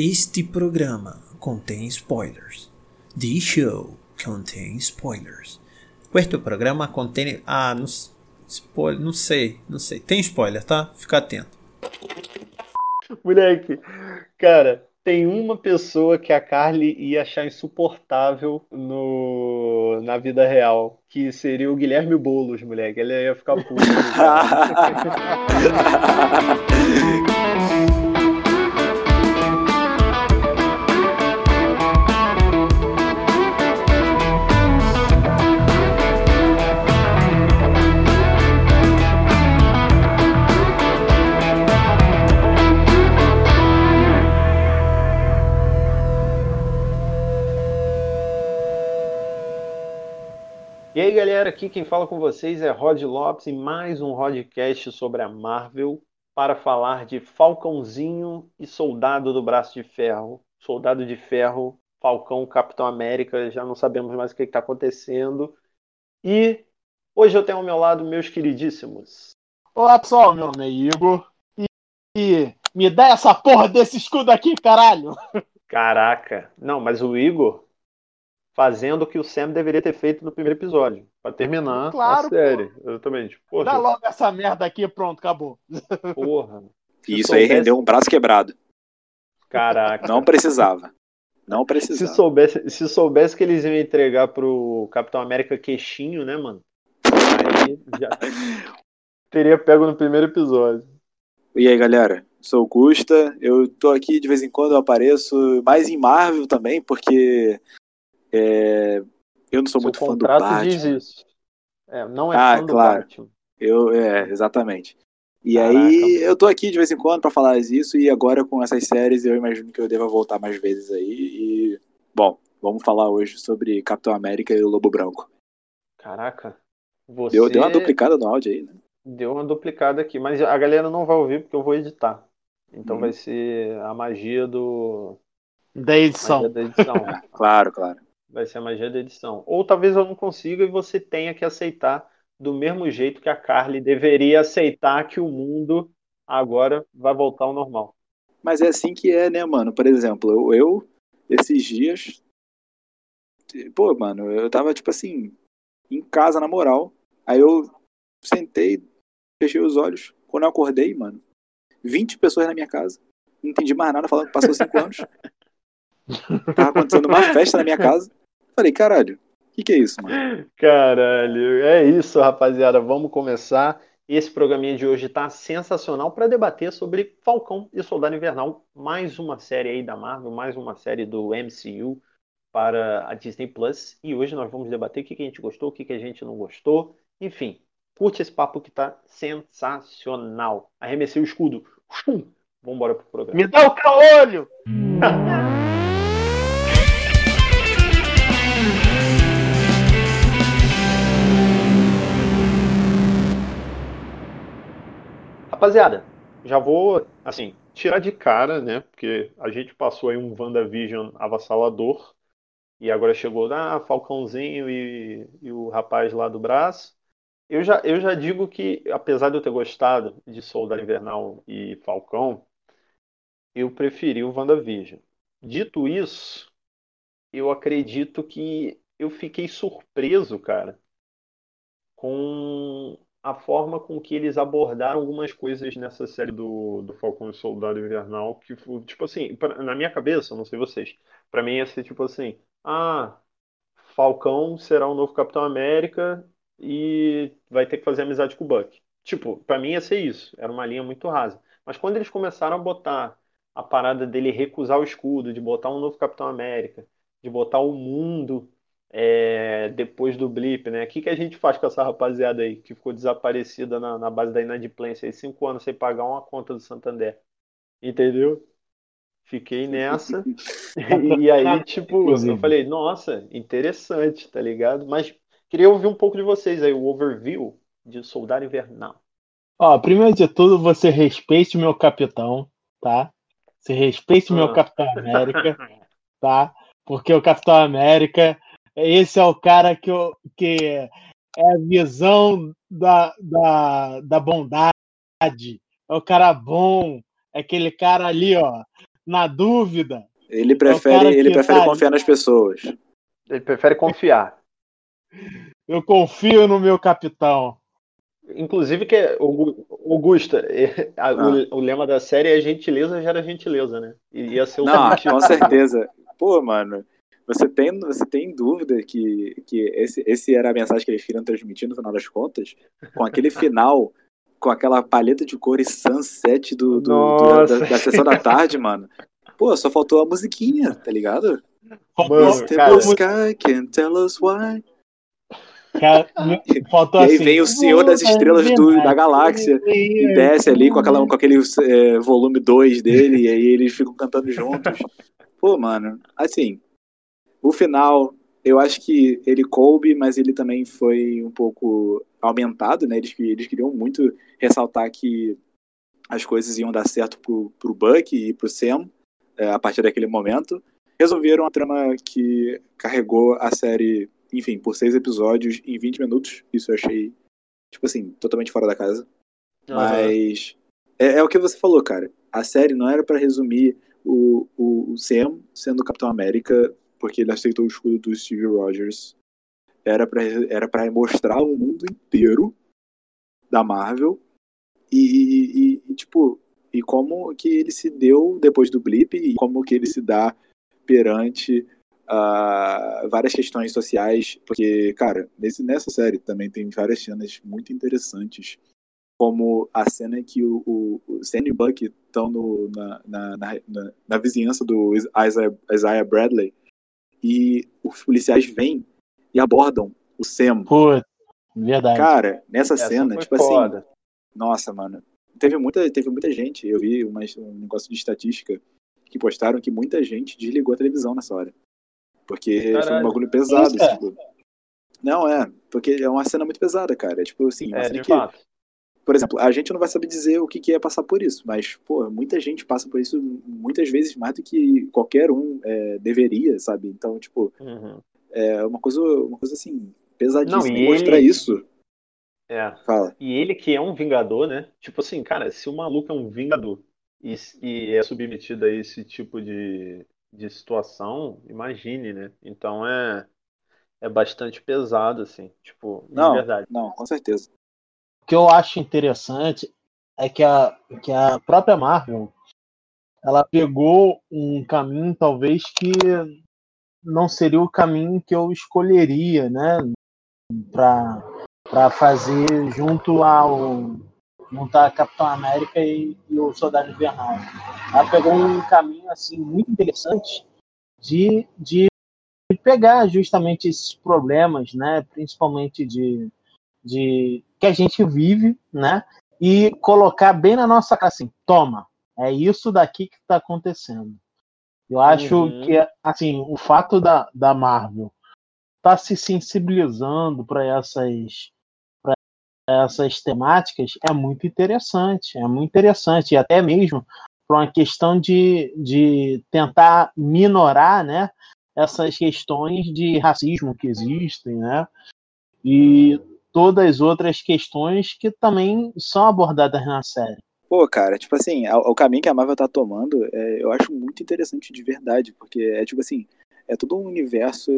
Este programa contém spoilers. This show contains spoilers. Este programa contém. Ah, não, spoiler, não sei, não sei. Tem spoiler, tá? Fica atento. Moleque, cara, tem uma pessoa que a Carly ia achar insuportável no, na vida real, que seria o Guilherme Boulos, moleque. Ele ia ficar puto. E aí, galera, aqui quem fala com vocês é Rod Lopes e mais um Rodcast sobre a Marvel para falar de Falcãozinho e Soldado do Braço de Ferro. Soldado de Ferro, Falcão, Capitão América, já não sabemos mais o que está acontecendo. E hoje eu tenho ao meu lado meus queridíssimos. Olá pessoal, meu nome é Igor. E, e me dá essa porra desse escudo aqui, caralho! Caraca, não, mas o Igor fazendo o que o Sam deveria ter feito no primeiro episódio, para terminar Claro, a série. Exatamente. Porra, Dá logo essa merda aqui, pronto, acabou. porra. Se E isso aí soubesse- rendeu um braço quebrado. Caraca. Não precisava. Não Se precisava. soubesse, se soubesse que eles iam entregar pro Capitão América queixinho, né, mano? Aí já teria pego no primeiro episódio. E aí, galera? Sou o Custa. Eu tô aqui de vez em quando, eu apareço mais em Marvel também, porque é, eu não sou Seu muito fã do contrato Batman. diz isso. É, não é Ah, fã do claro. Batman. Eu, é, exatamente. E Caraca, aí, mano. eu tô aqui de vez em quando pra falar isso, e agora com essas séries eu imagino que eu deva voltar mais vezes aí. E, bom, vamos falar hoje sobre Capitão América e o Lobo Branco. Caraca. Você Deu, deu uma duplicada no áudio aí, né? deu uma duplicada aqui, mas a galera não vai ouvir porque eu vou editar. Então Uhum. vai ser a magia do Da edição. magia da edição. Claro, claro. Vai ser a magia da edição. Ou talvez eu não consiga e você tenha que aceitar do mesmo jeito que a Carly deveria aceitar que o mundo agora vai voltar ao normal. Mas é assim que é, né, mano? Por exemplo, eu, eu, esses dias. Pô, mano, eu tava, tipo assim, em casa, na moral. Aí eu sentei, fechei os olhos. Quando eu acordei, mano, 20 pessoas na minha casa. Não entendi mais nada, falando que passou 5 anos. Tava acontecendo uma festa na minha casa. Falei, caralho, o que, que é isso, mano? Caralho, é isso, rapaziada. Vamos começar. Esse programinha de hoje tá sensacional para debater sobre Falcão e Soldado Invernal, mais uma série aí da Marvel, mais uma série do MCU para a Disney Plus. E hoje nós vamos debater o que que a gente gostou, o que que a gente não gostou. Enfim, curte esse papo que tá sensacional. Arremessei o escudo. Chum! Vambora pro programa. Me dá o caolho! Rapaziada, já vou, assim, tirar de cara, né? Porque a gente passou aí um WandaVision avassalador. E agora chegou, ah, Falcãozinho e, e o rapaz lá do braço. Eu já, eu já digo que, apesar de eu ter gostado de Soldado Invernal e Falcão, eu preferi o WandaVision. Dito isso, eu acredito que eu fiquei surpreso, cara, com a forma com que eles abordaram algumas coisas nessa série do, do Falcão e Soldado Invernal, que foi, tipo assim, pra- na minha cabeça, não sei vocês, pra mim ia ser tipo assim, ah, Falcão será o novo Capitão América e vai ter que fazer amizade com o Buck. Tipo, pra mim ia ser isso, era uma linha muito rasa. Mas quando eles começaram a botar a parada dele recusar o escudo, de botar um novo Capitão América, de botar o mundo é, depois do blip, né? O que que a gente faz com essa rapaziada aí que ficou desaparecida na, na base da inadimplência aí, cinco anos sem pagar uma conta do Santander? Entendeu? Fiquei nessa. E aí, tipo, eu Inclusive. falei, nossa, interessante, tá ligado? Mas queria ouvir um pouco de vocês aí, o overview de Soldado Invernal. Ó, primeiro de tudo, você respeite o meu capitão, tá? Você respeite o meu Ah. Capitão América, tá? Porque o Capitão América, esse é o cara que, eu, que é a visão da, da, da bondade. É o cara bom, é aquele cara ali, ó, na dúvida. Ele prefere, ele prefere tá confiar nas pessoas. Ele prefere confiar. Eu confio no meu capitão. Inclusive, que Augusta, ah. o, o, lema da série é gentileza gera gentileza, né? E ia ser o Não, com certeza. Pô, mano, você tem, você tem dúvida que, que esse, esse era a mensagem que eles queriam transmitir no final das contas? Com aquele final, com aquela paleta de cores sunset do, do, do da, da, sessão da tarde, mano. Pô, só faltou a musiquinha, tá ligado? Mano, cara, sky can tell us why. Cara, faltou e aí assim, vem o Senhor das Estrelas do, da Galáxia e desce ali com, aquela, com aquele é, volume 2 dele, e aí eles ficam cantando juntos. Pô, mano, assim, o final, eu acho que ele coube, mas ele também foi um pouco aumentado, né? Eles, eles queriam muito ressaltar que as coisas iam dar certo pro, pro Buck e pro Sam é, a partir daquele momento. Resolveram a trama que carregou a série enfim, por seis episódios em 20 minutos. Isso eu achei, tipo assim, totalmente fora da casa. Uhum. Mas é, é, o que você falou, cara. A série não era para resumir o, o, o, Sam sendo Capitão América porque ele aceitou o escudo do Steve Rogers. Era para era mostrar o mundo inteiro da Marvel. E, e, e, tipo, e como que ele se deu depois do blip e como que ele se dá perante uh, várias questões sociais, porque, cara, nesse, nessa série também tem várias cenas muito interessantes, como a cena que o, o, o Sam e Buck estão na, na, na, na, vizinhança do Isaiah, Isaiah Bradley e os policiais vêm e abordam o Sam. Pô, verdade. Cara, nessa Essa cena, tipo assim, foda. assim, nossa, mano, teve muita, teve muita gente, eu vi uma, um negócio de estatística que postaram que muita gente desligou a televisão nessa hora. Porque Caralho. foi um bagulho pesado. Isso, tipo. Não, é. Porque é uma cena muito pesada, cara. Tipo assim, é, de que, fato. Por exemplo, a gente não vai saber dizer o que, que é passar por isso, mas, pô, muita gente passa por isso muitas vezes mais do que qualquer um é, deveria, sabe? Então, tipo, uhum. é uma coisa, uma coisa assim, pesadíssima. Não, e mostrar ele... isso. É. Fala. E ele que é um vingador, né? Tipo assim, cara, se o maluco é um vingador e, e é submetido a esse tipo de, de situação, imagine, né? Então é é bastante pesado, assim, tipo, não, de verdade. Não, com certeza. Que eu acho interessante é que a, que a própria Marvel ela pegou um caminho talvez que não seria o caminho que eu escolheria, né, para fazer junto ao montar a Capitão América e, e, o Soldado Invernal. Ela pegou um caminho assim muito interessante de, de pegar justamente esses problemas, né, principalmente de, de que a gente vive, né, e colocar bem na nossa cara assim, toma, é isso daqui que está acontecendo. Eu acho uhum. que assim o fato da, da Marvel estar tá se sensibilizando para essas essas temáticas é muito interessante, é muito interessante, e até mesmo para uma questão de, de tentar minorar né, essas questões de racismo que existem, né, e todas as outras questões que também são abordadas na série. Pô, cara, tipo assim, o, caminho que a Marvel tá tomando, é, eu acho muito interessante de verdade, porque é tipo assim, é todo um universo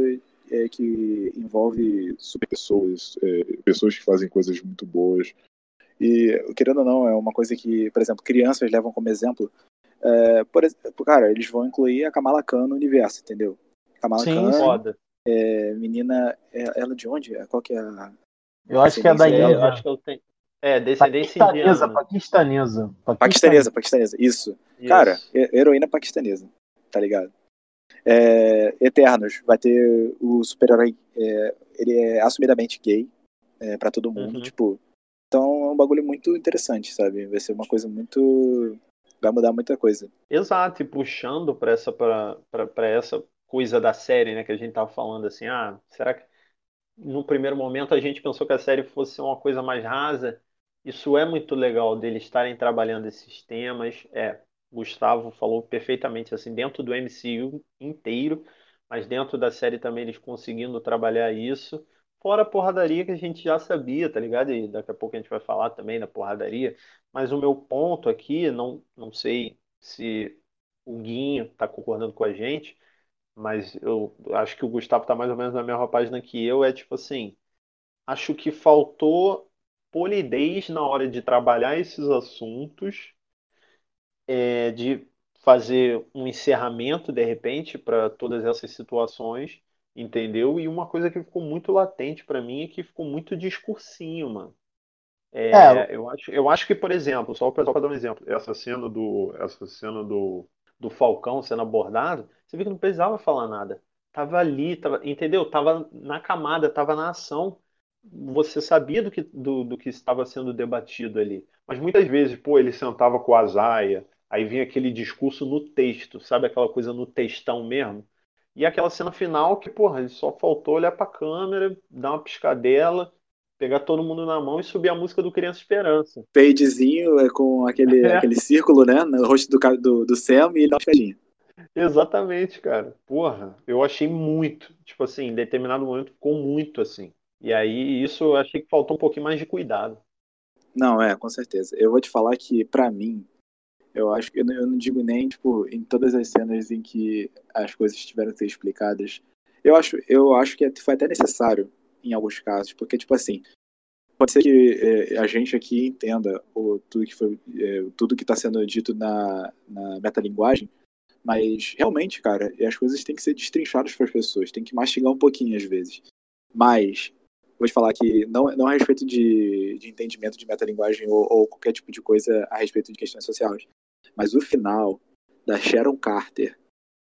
é, que envolve pessoas, é, pessoas que fazem coisas muito boas. E, querendo ou não, é uma coisa que, por exemplo, crianças levam como exemplo. É, por exemplo, cara, eles vão incluir a Kamala Khan no universo, entendeu? Kamala Sim, Khan, foda. É, menina, é, ela de onde? Qual que é a. Eu acho que é da Índia. Eu acho que eu tenho. É, descendência paquistanesa, indiana. Paquistanesa, paquistanesa. Paquistanesa, isso. isso. Cara, heroína paquistanesa, tá ligado? É, Eternos vai ter o super-herói. É, ele é assumidamente gay é, para todo mundo, uhum. tipo. Então é um bagulho muito interessante, sabe? Vai ser uma coisa muito. Vai mudar muita coisa. Exato, e puxando para essa, pra, pra, pra, essa coisa da série, né? Que a gente tava falando assim, ah, será que no primeiro momento a gente pensou que a série fosse uma coisa mais rasa? Isso é muito legal deles estarem trabalhando esses temas. É, Gustavo falou perfeitamente, assim, dentro do MCU inteiro, mas dentro da série também eles conseguindo trabalhar isso. Fora a porradaria que a gente já sabia, tá ligado? E daqui a pouco a gente vai falar também da porradaria. Mas o meu ponto aqui, não, não sei se o Guinho tá concordando com a gente, mas eu acho que o Gustavo tá mais ou menos na mesma página que eu, é tipo assim, acho que faltou polidez na hora de trabalhar esses assuntos, é, de fazer um encerramento de repente para todas essas situações, entendeu? E uma coisa que ficou muito latente para mim é que ficou muito discursinho, mano. É, É, eu acho, eu acho que, por exemplo, só para dar um exemplo, essa cena do, essa cena do, do Falcão sendo abordado, você viu que não precisava falar nada. Tava ali, tava, entendeu? Tava na camada, tava na ação. Você sabia do que, do, do que estava sendo debatido ali. Mas muitas vezes, pô, ele sentava com a Zaia, aí vinha aquele discurso no texto, sabe aquela coisa no textão mesmo? E aquela cena final que, porra, ele só faltou olhar pra câmera, dar uma piscadela, pegar todo mundo na mão e subir a música do Criança Esperança. Fadezinho é, com aquele, É. aquele círculo, né? No rosto do, do, do Sam e ele dá uma. Exatamente, cara. Porra, eu achei muito. Tipo assim, em determinado momento ficou muito assim. E aí, isso eu achei que faltou um pouquinho mais de cuidado. Não, é, com certeza. Eu vou te falar que, pra mim, eu acho que eu não, eu não digo nem, tipo, em todas as cenas em que as coisas tiveram que ser explicadas. Eu acho, eu acho que foi até necessário em alguns casos, porque, tipo assim, pode ser que é, a gente aqui entenda o, tudo que foi, é, tudo que está sendo dito na, na metalinguagem, mas realmente, cara, as coisas têm que ser destrinchadas para as pessoas, tem que mastigar um pouquinho às vezes. Mas vou te falar que não, não a respeito de, de entendimento de metalinguagem ou, ou qualquer tipo de coisa a respeito de questões sociais, mas o final da Sharon Carter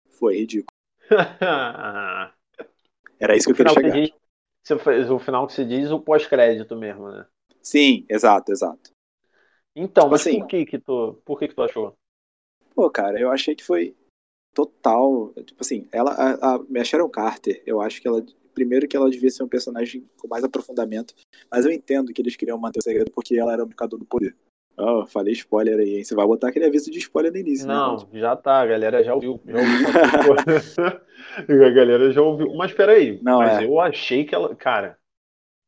foi ridículo. Era isso que eu queria que chegar. diz, você faz- o final que se diz o pós-crédito mesmo, né? Sim, exato, exato. Então, Tipo mas assim- por que que tu, por que que tu achou? Pô, cara, eu achei que foi total. Tipo assim, ela, a, a, a Sharon Carter, eu acho que ela. Primeiro que ela devia ser um personagem com mais aprofundamento, mas eu entendo que eles queriam manter o segredo porque ela era o indicador do poder. Oh, falei spoiler aí, hein? Você vai botar aquele aviso de spoiler no início, né? Não, já tá, a galera já ouviu. Já ouviu a galera já ouviu. Mas peraí, Não, mas é. eu achei que ela. Cara,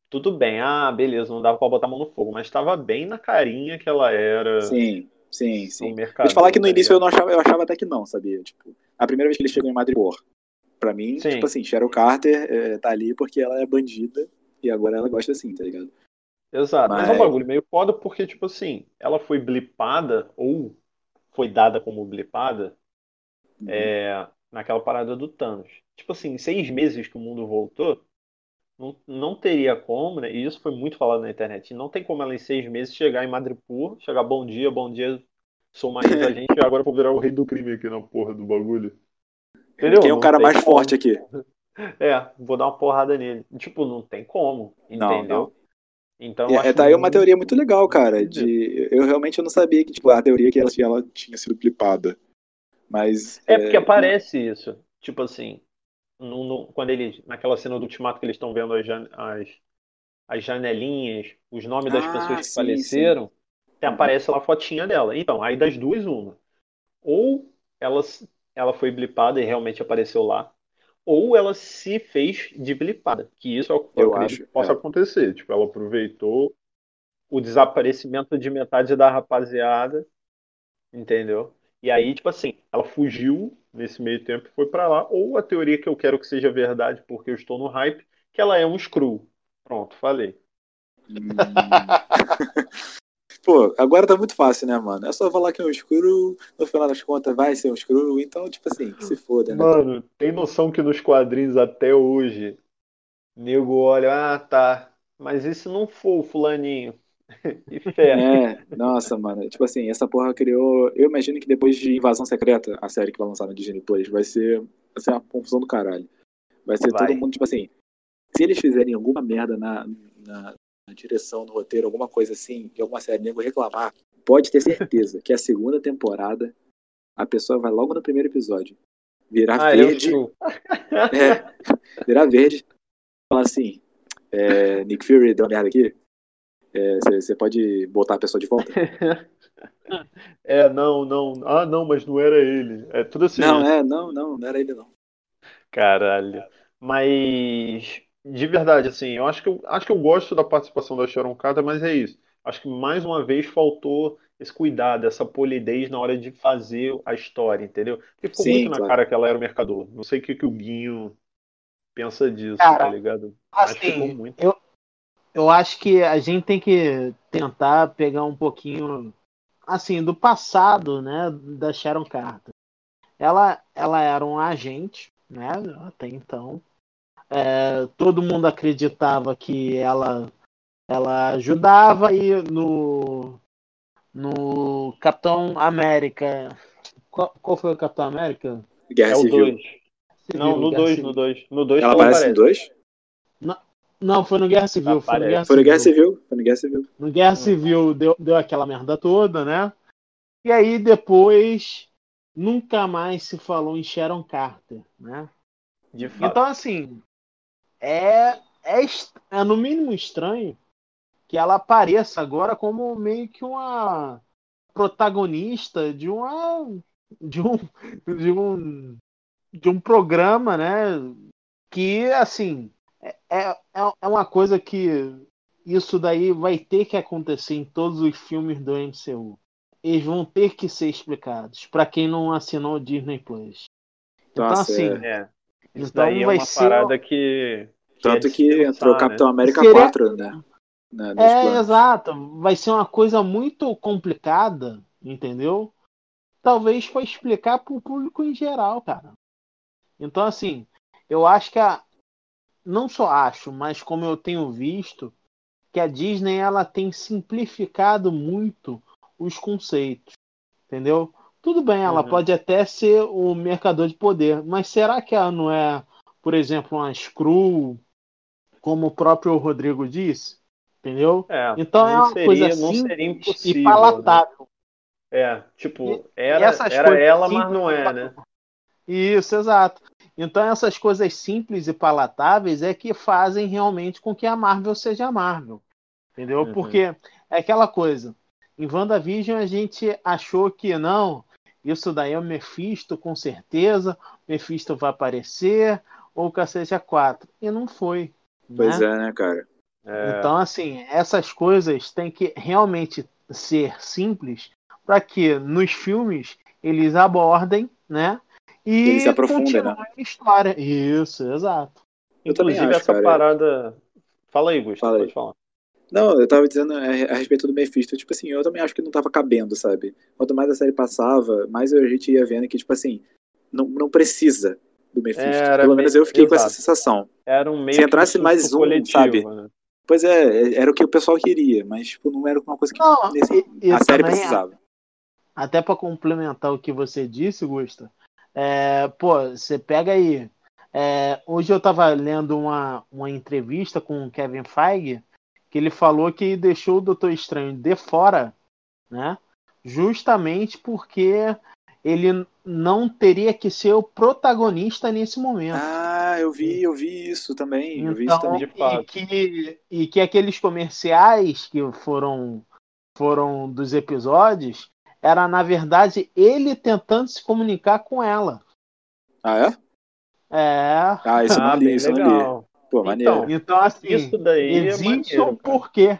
tudo bem, ah, beleza, não dava pra botar a mão no fogo, mas tava bem na carinha que ela era Sim, sim, sim. mercado. Vou te falar que no tá início eu não achava, eu achava até que não, sabia? Tipo, a primeira vez que ele chegou em Madripoor, pra mim, Sim. tipo assim, Sharon Carter é, tá ali porque ela é bandida e agora ela gosta assim, tá ligado? Exato, mas é um Mas- bagulho meio foda porque, tipo assim, ela foi blipada, ou foi dada como blipada, Uhum. é, naquela parada do Thanos. Tipo assim, em seis meses que o mundo voltou, não, não teria como, né? E isso foi muito falado na internet. Não tem como ela em seis meses chegar em Madripoor, chegar bom dia, bom dia, sou mais agente e agora eu vou virar o rei do crime aqui na porra do bagulho. Entendeu? Quem é o Não cara mais como. forte aqui? É, vou dar uma porrada nele. Tipo, não tem como, Não, entendeu? não. Então É, é, tá uma teoria muito legal, cara. De, eu realmente não sabia que tipo, a teoria que ela, que ela tinha sido clipada. Mas. É porque aparece isso. Tipo assim, no, no- quando eles, naquela cena do Ultimato que eles estão vendo as, jan- as, as janelinhas, os nomes das Ah, pessoas que sim, faleceram, até Uhum. aparece lá a fotinha dela. Então, aí das duas, uma. Ou ela, ela foi blipada e realmente apareceu lá, ou ela se fez de blipada. Que isso é o que eu, Eu acredito acho, que possa é. acontecer. Tipo, ela aproveitou o desaparecimento de metade da rapaziada, entendeu? E aí, tipo assim, ela fugiu nesse meio tempo e foi pra lá. Ou a teoria que eu quero que seja verdade, porque eu estou no hype, que ela é um Skrull. Pronto, falei. Pô, agora tá muito fácil, né, mano? É só falar que é um escuro, no final das contas vai ser um escuro, então, tipo assim, que se foda, né? Mano, tem noção que nos quadrinhos até hoje, nego olha, ah, tá, mas e se não for o fulaninho? E fé. É, nossa, mano. Tipo assim, essa porra criou. Eu imagino que depois de Invasão Secreta, a série que vai lançar no Disney Plus, vai ser, vai ser uma confusão do caralho. Vai ser Vai. todo mundo, tipo assim. Se eles fizerem alguma merda na, na direção, no roteiro, alguma coisa assim, de alguma série, nego reclamar, pode ter certeza que a segunda temporada, a pessoa vai logo no primeiro episódio virar Ah, é verde. É, virar verde. Falar assim, é, Nick Fury deu uma merda aqui. Você pode botar a pessoa de volta? É, não, não. Ah, não, mas não era ele. É tudo assim. Não, é, não, não, não era ele não. Caralho. Mas, de verdade, assim, eu acho que eu, acho que eu gosto da participação da Sharon Carter, mas é isso. Acho que mais uma vez faltou esse cuidado, essa polidez na hora de fazer a história, entendeu? Porque ficou Sim, muito na claro. cara que ela era o mercador. Não sei o que, que o Guinho pensa disso, Cara, tá ligado? Assim, eu, eu acho que a gente tem que tentar pegar um pouquinho, assim, do passado, né, da Sharon Carter. Ela, ela era um agente, né, até então. É, todo mundo acreditava que ela, ela ajudava e no, no Capitão América. Qual, qual foi o Capitão América? Guerra É o Civil. 2. Não, no Guerra 2, Civil. no 2. No 2 Ela aparece no 2? Não, foi no Guerra Civil. Foi no. Guerra Foi no Guerra Civil. Civil. Foi no Guerra Civil. No Guerra Hum. Civil deu, deu aquela merda toda, né? E aí depois nunca mais se falou em Sharon Carter, né? De fato. Então assim é, é é no mínimo estranho que ela apareça agora como meio que uma protagonista de uma de um de um de um programa, né? Que assim é, é, é uma coisa que isso daí vai ter que acontecer em todos os filmes do MCU. Eles vão ter que ser explicados para quem não assinou o Disney Plus. Então Nossa, assim, é. Isso então daí é vai uma ser parada que. que Tanto que se entrou pensar, Capitão América Seria- 4, né? Na, É, planos. exato. Vai ser uma coisa muito complicada, entendeu? Talvez para explicar para o público em geral, cara. Então, assim, eu acho que a. Não só acho, mas como eu tenho visto, que a Disney ela tem simplificado muito os conceitos, entendeu? Tudo bem, ela Uhum. pode até ser o mercador de poder, mas será que ela não é, por exemplo, uma Screw, como o próprio Rodrigo disse? Entendeu? É, Então é não uma seria, coisa simples e né? palatável. É, tipo, era, essas era ela, mas não é, né? Isso, exato. Então essas coisas simples e palatáveis é que fazem realmente com que a Marvel seja a Marvel. Entendeu? Uhum. Porque é aquela coisa. Em WandaVision a gente achou que não, isso daí é o Mephisto com certeza, o Mephisto vai aparecer, ou o cacete a 4. E não foi. Pois né? é, né, cara? É, Então, assim, essas coisas têm que realmente ser simples para que nos filmes eles abordem, né? E Eles se aprofundem, continuem a história. Isso, exato. Eu inclusive, acho, essa cara. parada. Fala aí, Gustavo, Fala aí. pode falar. Não, eu tava dizendo a, a respeito do Mephisto, tipo assim, eu também acho que não tava cabendo, sabe? Quanto mais a série passava, mais a gente ia vendo que, tipo assim, não, não precisa do Mephisto. Era Pelo menos meio- eu fiquei com essa exato. sensação. Era um meio Se entrasse mais um, coletivo, sabe? né? Pois é, era o que o pessoal queria, mas tipo, não era uma coisa que Não, nesse- e- a série precisava. até para complementar o que você disse, Gusta, é, pô, você pega aí. é, hoje eu estava lendo uma, uma entrevista com o Kevin Feige que ele falou que deixou o Doutor Estranho de fora, né? Justamente porque ele não teria que ser o protagonista nesse momento. Ah, eu vi, eu vi isso também. eu vi isso Então, também. De e fato. que, e que aqueles comerciais que foram, foram dos episódios era, na verdade, ele tentando se comunicar com ela. Ah, é? É. Ah, isso eu ah, não li, isso eu não li. Pô, maneiro. Então, Então, assim, Isso daí é existe maneiro, um porquê.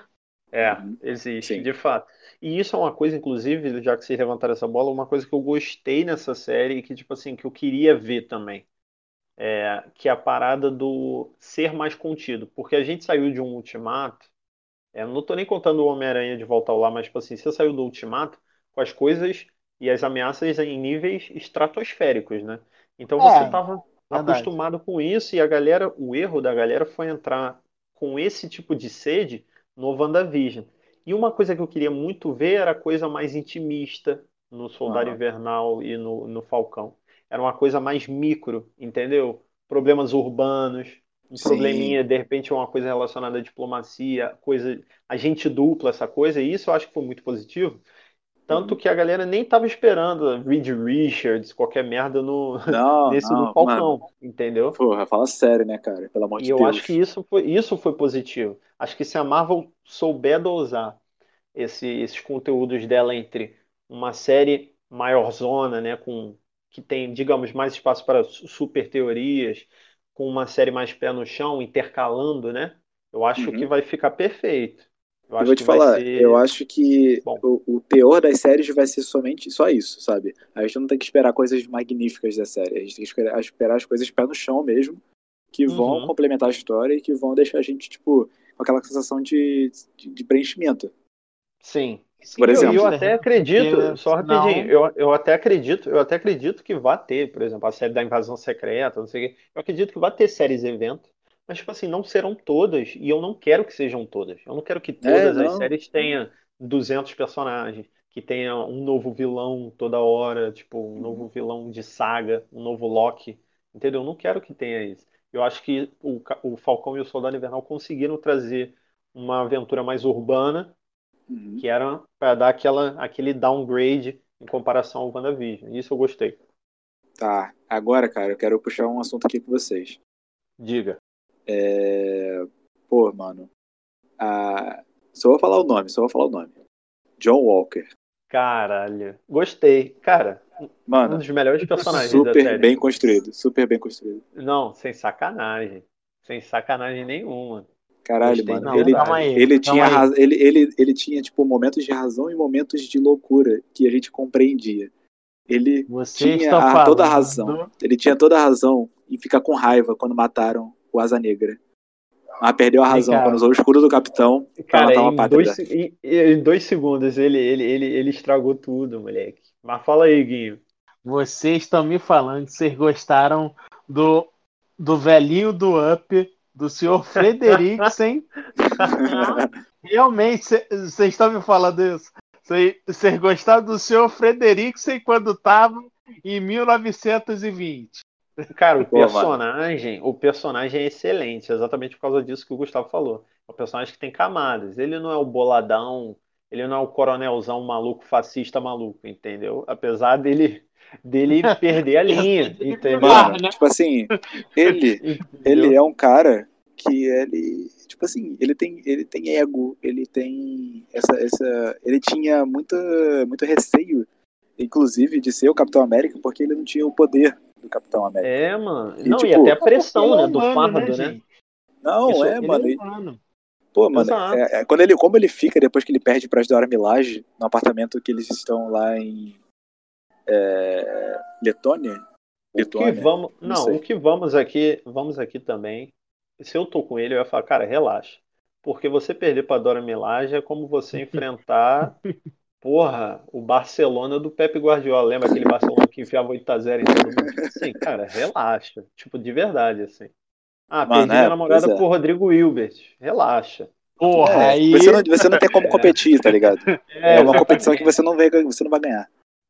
É, existe, Sim. de fato. E isso é uma coisa, inclusive, já que vocês levantaram essa bola, uma coisa que eu gostei nessa série e que, tipo assim, que eu queria ver também. É, que é a parada do ser mais contido. Porque a gente saiu de um ultimato. é, eu não tô nem contando o Homem-Aranha de volta ao lar, mas, tipo assim, você saiu do ultimato com as coisas e as ameaças em níveis estratosféricos, né? Então você É, tava verdade. acostumado com isso e a galera, o erro da galera foi entrar com esse tipo de sede no WandaVision. E uma coisa que eu queria muito ver era a coisa mais intimista no Soldado Aham. Invernal e no, no Falcão. Era uma coisa mais micro, entendeu? Problemas urbanos, um Sim. probleminha, de repente uma coisa relacionada à diplomacia, coisa, agente dupla, essa coisa, e isso eu acho que foi muito positivo. Tanto que a galera nem tava esperando a Reed Richards, qualquer merda no, Não, nesse não, do Falcão, mano. entendeu? Porra, fala sério, né, cara? Pelo amor E de eu Deus. acho que isso foi, isso foi positivo. Acho que se a Marvel souber dosar esse- esses conteúdos dela entre uma série maiorzona, né, com que tem, digamos, mais espaço para su- super teorias, com uma série mais pé no chão, intercalando, né? Eu acho Uhum. que vai ficar perfeito. Eu, Eu vou te falar, ser... eu acho que o, o teor das séries vai ser somente só isso, sabe? A gente não tem que esperar coisas magníficas da série, a gente tem que esperar, esperar as coisas pé no chão mesmo, que vão Uhum. complementar a história e que vão deixar a gente, tipo, com aquela sensação de, de, de preenchimento. Sim. Por E eu- exemplo. eu, até acredito, Porque só rapidinho, eu, eu até acredito, eu até acredito que vá ter, por exemplo, a série da Invasão Secreta, não sei o quê. Eu acredito que vai ter séries evento, mas tipo assim, não serão todas e eu não quero que sejam todas. Eu não quero que todas as não. séries tenham 200 personagens, que tenha um novo vilão toda hora, tipo, um novo vilão de saga, um novo Loki, entendeu? Eu não quero que tenha isso. Eu acho que o, o Falcão e o Soldado Invernal conseguiram trazer uma aventura mais urbana Uhum. que era para dar aquela, aquele downgrade em comparação ao WandaVision. Isso eu gostei. Tá, agora, cara, eu quero puxar um assunto aqui com vocês. Diga. É... Pô, mano. A... Só vou falar o nome, só vou falar o nome. John Walker. Caralho. Gostei. Cara, um Mano, dos melhores personagens da super série. bem construído, super bem construído. Não, sem sacanagem. Sem sacanagem nenhuma. Caralho, Gostei mano. de Ele, aí. ele, tinha raz- ele, ele, ele tinha, tipo, momentos de razão e momentos de loucura que a gente compreendia. Ele Você tinha a- toda a razão. Ele tinha toda a razão em ficar com raiva quando mataram o Asa Negra. Mas perdeu a razão cá. quando usou o escudo do capitão Cara, matar uma em pátria. dois, em, em dois segundos ele, ele, ele, ele estragou tudo, moleque. Mas fala aí, Guinho. Vocês estão me falando que vocês gostaram do, do velhinho do Up, do senhor Frederiksen. Realmente, cê- vocês estão me falando isso? Vocês vocês gostaram do senhor Frederiksen quando estava em 1920? Cara, o Pô, mano. personagem, o personagem é excelente, exatamente por causa disso que o Gustavo falou. É um personagem que tem camadas. Ele não é o boladão, ele não é o coronelzão maluco, fascista maluco, entendeu? Apesar dele dele perder a linha, entendeu? Mano, né? tipo assim, ele, ele é um cara que ele, tipo assim, ele tem, ele tem ego, ele tem essa, essa, ele tinha muita, muito receio, inclusive, de ser o Capitão América, porque ele não tinha o poder do Capitão América. É, mano. E, Não, e tipo, até a pressão, Ele é né, do humano, fardo, né? Não, Isso, é, Ele mano. é e- humano. Pô, mano, é- é- quando ele, como ele fica depois que ele perde pra Dora Milaje, no apartamento que eles estão lá em é, Letônia? O que Letônia? vamos, Não não, o que vamos aqui, vamos aqui também. Se eu tô com ele, eu ia falar, cara, relaxa. Porque você perder pra Dora Milaje é como você enfrentar, porra, o Barcelona do Pepe Guardiola. Lembra aquele Barcelona que enfiava 8x0 em todo mundo? Assim, cara, relaxa. Tipo, de verdade, assim. Ah, Mano, perdi é, minha namorada é. por Rodrigo Hilbert. Relaxa. Porra, É, aí. você, não, você não tem como competir, tá ligado? É, uma competição que você não, vai, você não vai ganhar.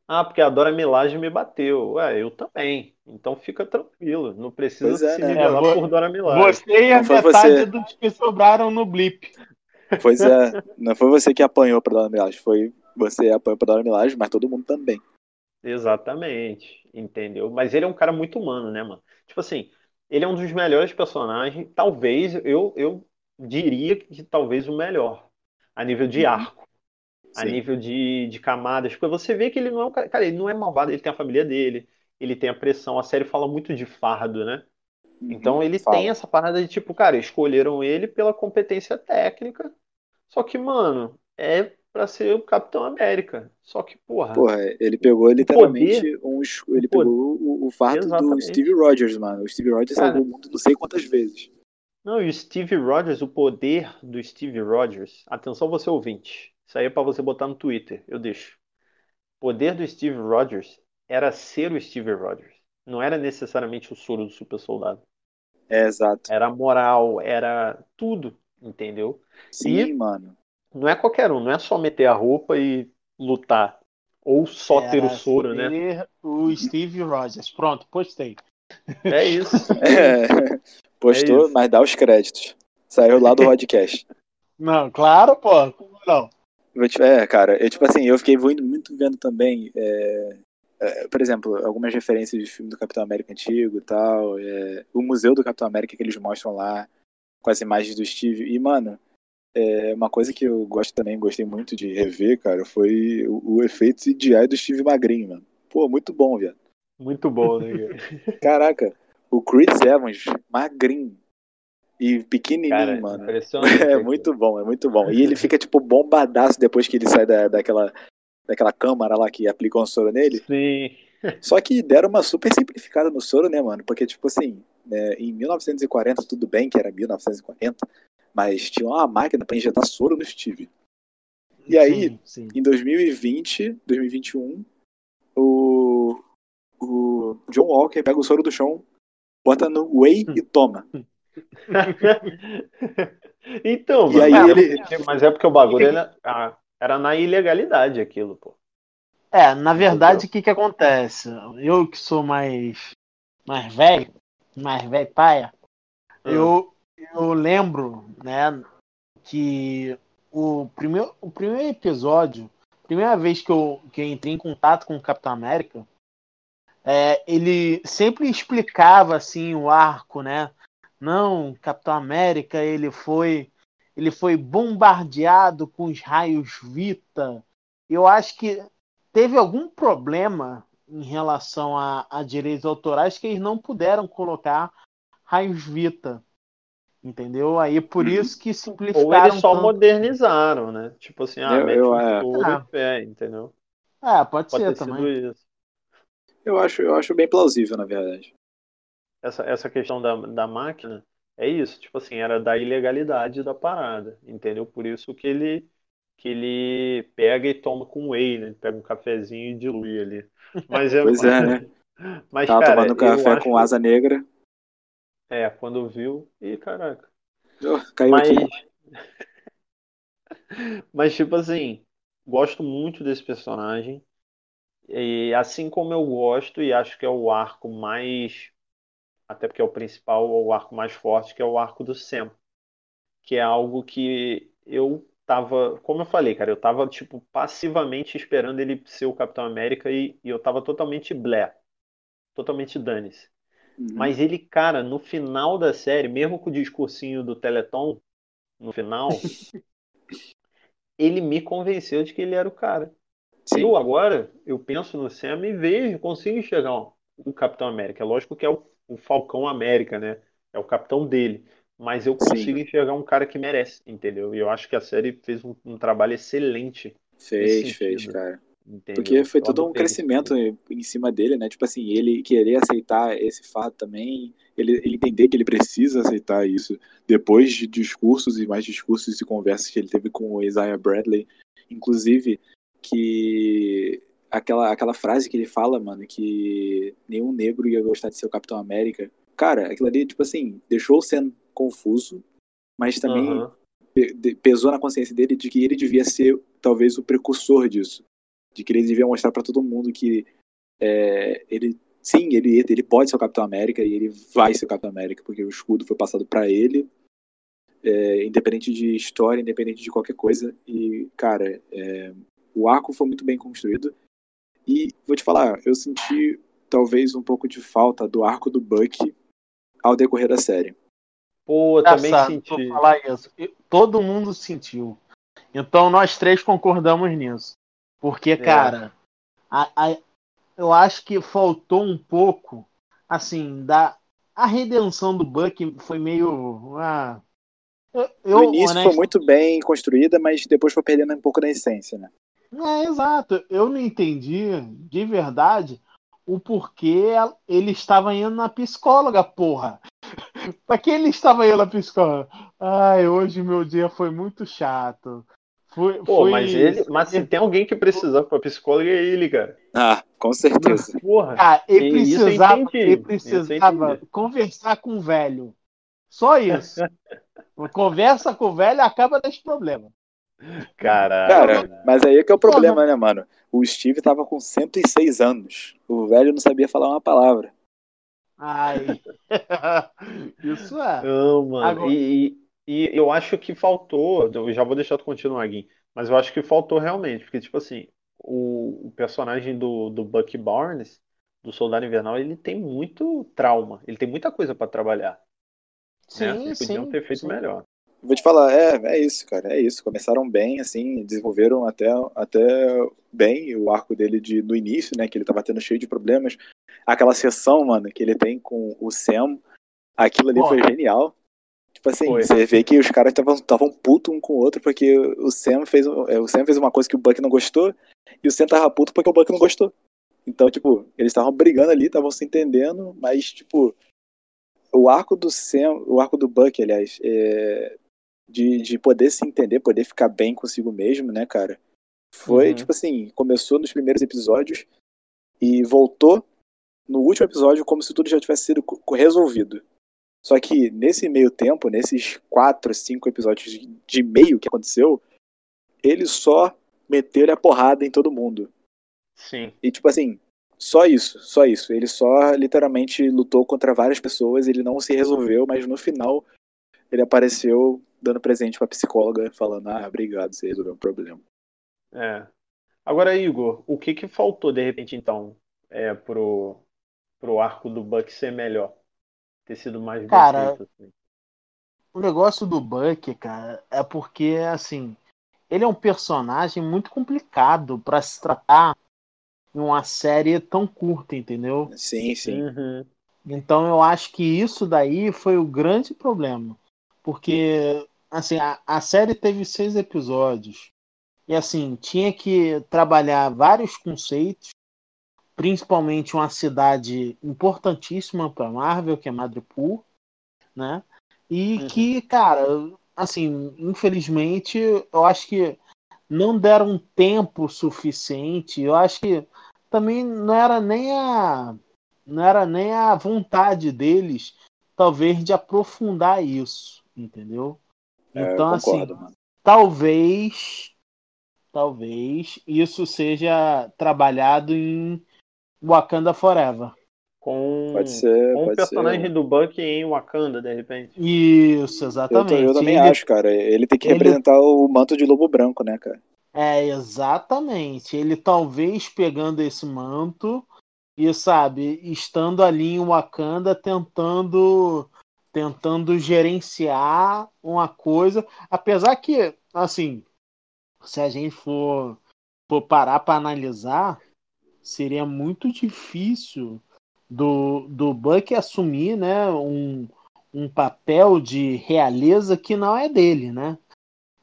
Ah, porque a Dora Milaje me bateu. Ué, eu também. Então fica tranquilo. Não precisa Pois é, se né? nivelar É, vo- por Dora Milaje. Você e a metade você. dos que sobraram no blip. Pois é, não foi você que apanhou pra Dora Milaje, foi você que apanhou pra Dora Milaje, mas todo mundo também. Exatamente, entendeu? Mas ele é um cara muito humano, né, mano? Tipo assim, ele é um dos melhores personagens, talvez, eu, eu diria que talvez o melhor, a nível de Uhum. arco, a Sim. nível de, de camadas, porque você vê que ele não é um cara, cara, ele não é malvado, ele tem a família dele, ele tem a pressão, a série fala muito de fardo, né? Então ele Fala. tem essa parada de tipo, cara, escolheram ele pela competência técnica, só que, mano, é pra ser o Capitão América, só que, porra, Porra, ele pegou literalmente um, ele pegou o, o fardo do Exatamente. Steve Rogers, mano. O Steve Rogers Cara. salvou o mundo não sei quantas vezes. Não, e o Steve Rogers, o poder do Steve Rogers, atenção você ouvinte, isso aí é pra você botar no Twitter, eu deixo. O poder do Steve Rogers era ser o Steve Rogers, não era necessariamente o soro do super soldado. É, exato. Era moral, era tudo, entendeu? Sim, E- mano. Não é qualquer um, não é só meter a roupa e lutar, ou só ter o Era soro, né? O Steve Rogers. Pronto, postei. É isso. É, postou, É isso. mas dá os créditos. Saiu lá do podcast. Não, claro, pô. Como não? É, cara, eu, tipo assim, eu fiquei muito, muito vendo também, é, é, por exemplo, algumas referências de filme do Capitão América antigo e tal, é, o museu do Capitão América que eles mostram lá, com as imagens do Steve, e, mano, é, uma coisa que eu gosto também, gostei muito de rever, cara, foi o, o efeito CGI do Steve Magrinho, mano. Pô, muito bom, viado. Muito bom, né? cara? Caraca, o Chris Evans, magrinho, E pequenininho, Cara, mano. impressionante. É muito bom, é muito bom. E ele fica, tipo, bombadaço depois que ele sai da, daquela, daquela câmara lá que aplicam o soro nele. Sim. Só que deram uma super simplificada no soro, né, mano? Porque, tipo assim, né, em 1940, tudo bem que era 1940, mas tinha uma máquina pra injetar soro no Steve. E aí, Sim, sim. em 2020, 2021, o, o John Walker pega o soro do chão, bota no whey e toma. então, E mano, aí mas, ele- é porque, mas é porque o bagulho era, ah, era na ilegalidade aquilo, pô. É, na verdade, o que que acontece? Eu que sou mais mais velho, mais velho paia, Ah. eu, eu lembro, né, que o primeiro, o primeiro episódio, primeira vez que eu, que eu entrei em contato com o Capitão América, é, ele sempre explicava assim o arco, né? Não, Capitão América, ele foi ele foi bombardeado com os raios Vita. Eu acho que teve algum problema em relação a, a direitos autorais que eles não puderam colocar raios Vita. Entendeu? Aí por Uhum. isso que Ou simplificaram eles só tanto. modernizaram, né? Tipo assim, ah, Eu- mete eu, um é. Ah. e fé, entendeu? É, pode, Pode ser ter sido também. isso. Eu acho, eu acho bem plausível, na verdade. Essa, essa questão da, da máquina é isso, tipo assim, era da ilegalidade da parada, entendeu? Por isso que ele que ele pega e toma com whey, né? Ele pega um cafezinho e dilui ali. Mas é, Pois é, né? Mas, Tava cara, tomando café com asa negra. É, quando viu, ih, caraca. Oh, caiu Mas, aqui. mas tipo assim, gosto muito desse personagem. E assim como eu gosto, e acho que é o arco mais, até porque é o principal, o arco mais forte, que é o arco do Sam. Que é algo que eu tava, como eu falei, cara, eu tava tipo passivamente esperando ele ser o Capitão América e, e eu tava totalmente blé, totalmente dane-se. Uhum. Mas ele, cara, no final da série, mesmo com o discursinho do Teleton, no final, ele me convenceu de que ele era o cara. Sim. Eu agora, eu penso no Sam e vejo, consigo enxergar o- o Capitão América. É lógico que é o, o Falcão América, né? É o capitão dele. Mas eu Sim. consigo enxergar um cara que merece, entendeu? E eu acho que a série fez um, um trabalho excelente, Fez, fez, cara. Entendeu? Porque foi todo um crescimento em cima dele, né? Tipo assim, ele querer aceitar esse fato também, ele, ele entender que ele precisa aceitar isso depois de discursos e mais discursos e conversas que ele teve com o Isaiah Bradley, inclusive que aquela, aquela frase que ele fala, mano, que nenhum negro ia gostar de ser o Capitão América. Cara, aquilo ali, tipo assim, deixou o Sam confuso, mas também de- pesou na consciência dele de que ele devia ser talvez o precursor disso, de que ele devia mostrar pra todo mundo que é, ele sim ele ele pode ser o Capitão América e ele vai ser o Capitão América porque o escudo foi passado pra ele, é, independente de história, independente de qualquer coisa e cara é, o arco foi muito bem construído e vou te falar eu senti talvez um pouco de falta do arco do Bucky ao decorrer da série. Pô, eu também Engraçado senti. falar isso. Todo mundo sentiu. Então nós três concordamos nisso. Porque, É. cara, a- a- eu acho que faltou um pouco, assim, da. A redenção do Buck foi meio. Ah, eu, eu, no início honest- foi muito bem construída, mas depois foi perdendo um pouco da essência, né? É, exato. Eu não entendi de verdade o porquê ele estava indo na psicóloga, porra. pra que ele estava indo na psicóloga? Ai, hoje meu dia foi muito chato. Foi, Pô, foi- mas ele. Mas se tem alguém que precisava pra psicólogo, é ele, cara. Ah, com certeza. Porra. Ah, ele precisava, ele precisava conversar com o velho. Só isso. Conversa com o velho e acaba desse problema. Caralho. Cara, mas aí é que é o problema, né, mano? O Steve tava com 106 anos. O velho não sabia falar uma palavra. Ai. Isso é. Não, mano. Agora- E, e, eu acho que faltou. Eu já vou deixar tu continuar, Gui. Mas eu acho que faltou realmente. Porque, tipo assim, o, o personagem do, do Bucky Barnes, do Soldado Invernal, ele tem muito trauma. Ele tem muita coisa pra trabalhar. né? Sim, Eles podiam sim. ter feito sim. melhor. Vou te falar, é, é isso, cara, é isso. Começaram bem, assim, desenvolveram até, até bem o arco dele de, no início, né, que ele tava tendo cheio de problemas. Aquela sessão, mano, que ele tem com o Sam, aquilo ali Pô. foi genial. Tipo assim, Foi. você vê que os caras estavam puto um com o outro porque o Sam fez é, o Sam fez uma coisa que o Buck não gostou e o Sam tava puto porque o Buck não gostou. Então, tipo, eles estavam brigando ali, estavam se entendendo, mas tipo o arco do Sam, o arco do Buck, aliás, é, de, de poder se entender, poder ficar bem consigo mesmo, né, cara? Foi, Uhum. tipo assim, começou nos primeiros episódios e voltou no último episódio como se tudo já tivesse sido resolvido. Só que nesse meio tempo, nesses quatro, cinco episódios de- meio que aconteceu, ele só meteu a porrada em todo mundo. Sim. E tipo assim, só isso, só isso. Ele só literalmente lutou contra várias pessoas, ele não se resolveu, mas no final ele apareceu dando presente pra psicóloga, falando: Ah, obrigado, você resolveu o problema. É. Agora, Igor, o que que faltou de repente então é, pro, pro arco do Buck ser melhor? Ter sido mais bem Cara, feito, assim. O negócio do Buck, cara, é porque, assim, ele é um personagem muito complicado pra se tratar em uma série tão curta, entendeu? Sim, sim. Uhum. Então eu acho que isso daí foi o grande problema. Porque, assim, a, a série teve seis episódios. E, assim, tinha que trabalhar vários conceitos, principalmente uma cidade importantíssima para Marvel, que é Madripoor, né? E Uhum. que, cara, assim, infelizmente, eu acho que não deram tempo suficiente. Eu acho que também não era nem a não era nem a vontade deles, talvez, de aprofundar isso, entendeu? É, Então, assim, concordo, mano. talvez, talvez isso seja trabalhado em Wakanda Forever. Com, Pode ser, com o pode personagem ser. do Buck em Wakanda, de repente. Isso, Eu, exatamente. tô- eu também Ele- acho, cara. Ele tem que ele- representar o manto de lobo branco, né, cara? É, exatamente. Ele talvez pegando esse manto e, sabe, estando ali em Wakanda tentando tentando gerenciar uma coisa, apesar que, assim, se a gente for, for parar para analisar, seria muito difícil do, do Buck assumir, né, um, um papel de realeza que não é dele, né?